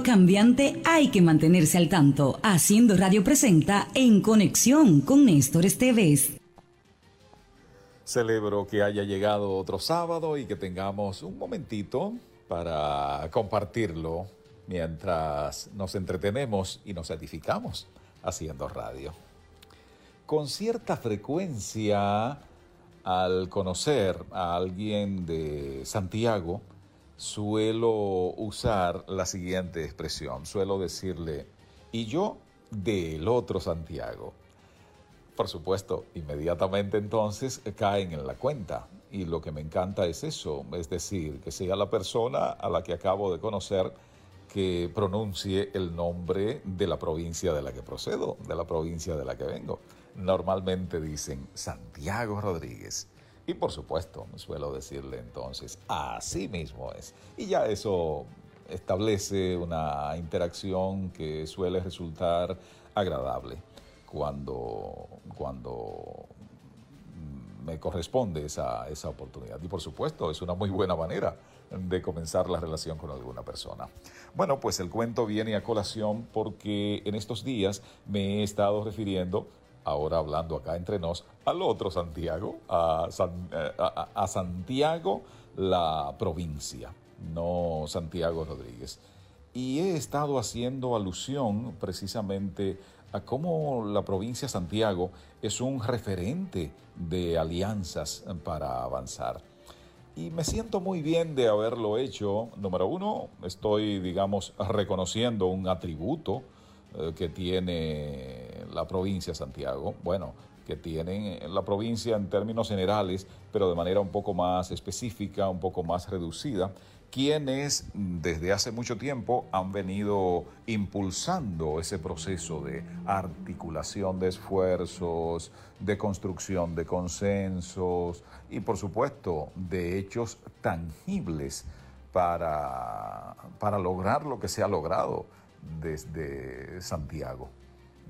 cambiante hay que mantenerse al tanto. Haciendo Radio presenta En Conexión con Néstor Esteves. Celebro que haya llegado otro sábado y que tengamos un momentito para compartirlo mientras nos entretenemos y nos edificamos haciendo radio. Con cierta frecuencia, al conocer a alguien de Santiago, suelo usar la siguiente expresión. Suelo decirle, y yo del otro Santiago. Por supuesto, inmediatamente entonces caen en la cuenta. Y lo que me encanta es eso, es decir, que sea la persona a la que acabo de conocer que pronuncie el nombre de la provincia de la que procedo, de la provincia de la que vengo. Normalmente dicen Santiago Rodríguez. Y por supuesto, suelo decirle entonces, así mismo es. Y ya eso establece una interacción que suele resultar agradable cuando, cuando me corresponde esa, esa oportunidad. Y por supuesto, es una muy buena manera de comenzar la relación con alguna persona. Bueno, pues el cuento viene a colación porque en estos días me he estado refiriendo ahora hablando acá entre nos, al otro Santiago, a, eh, a, Santiago la provincia, no Santiago Rodríguez. Y he estado haciendo alusión precisamente a cómo la provincia Santiago es un referente de alianzas para avanzar. Y me siento muy bien de haberlo hecho. Número uno, estoy, digamos, reconociendo un atributo eh, que tiene la provincia de Santiago, bueno, que tienen la provincia en términos generales, pero de manera un poco más específica, un poco más reducida, quienes desde hace mucho tiempo han venido impulsando ese proceso de articulación de esfuerzos, de construcción de consensos y por supuesto de hechos tangibles para, para lograr lo que se ha logrado desde Santiago.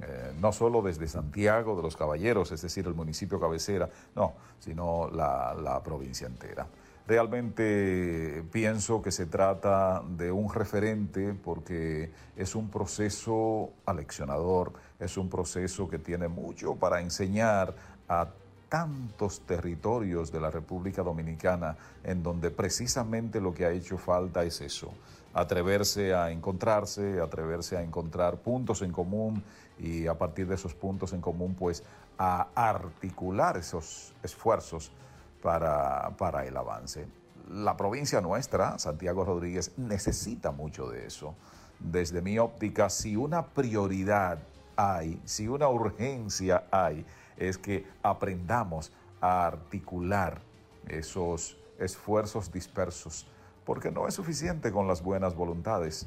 Eh, no solo desde Santiago de los Caballeros, es decir, el municipio cabecera, no, sino la, la provincia entera. Realmente pienso que se trata de un referente porque es un proceso aleccionador, es un proceso que tiene mucho para enseñar a tantos territorios de la República Dominicana en donde precisamente lo que ha hecho falta es eso, atreverse a encontrarse, atreverse a encontrar puntos en común y a partir de esos puntos en común pues a articular esos esfuerzos para, para el avance. La provincia nuestra, Santiago Rodríguez, necesita mucho de eso. Desde mi óptica, si una prioridad hay, si una urgencia hay, es que aprendamos a articular esos esfuerzos dispersos, porque no es suficiente con las buenas voluntades.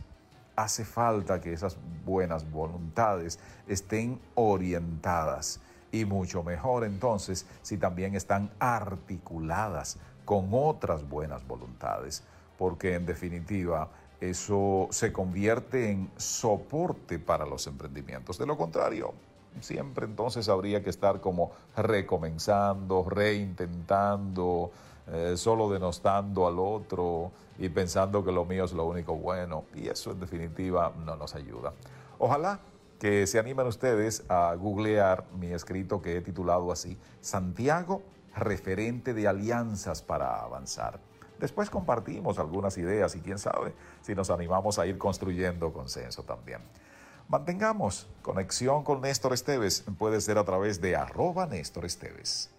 Hace falta que esas buenas voluntades estén orientadas y mucho mejor entonces si también están articuladas con otras buenas voluntades, porque en definitiva eso se convierte en soporte para los emprendimientos. De lo contrario, siempre entonces habría que estar como recomenzando, reintentando, eh, solo denostando al otro y pensando que lo mío es lo único bueno. Y eso en definitiva no nos ayuda. Ojalá que se animen ustedes a googlear mi escrito que he titulado así, Santiago, referente de alianzas para avanzar. Después compartimos algunas ideas y quién sabe si nos animamos a ir construyendo consenso también. Mantengamos conexión con Néstor Esteves. Puede ser a través de arroba Néstor Esteves.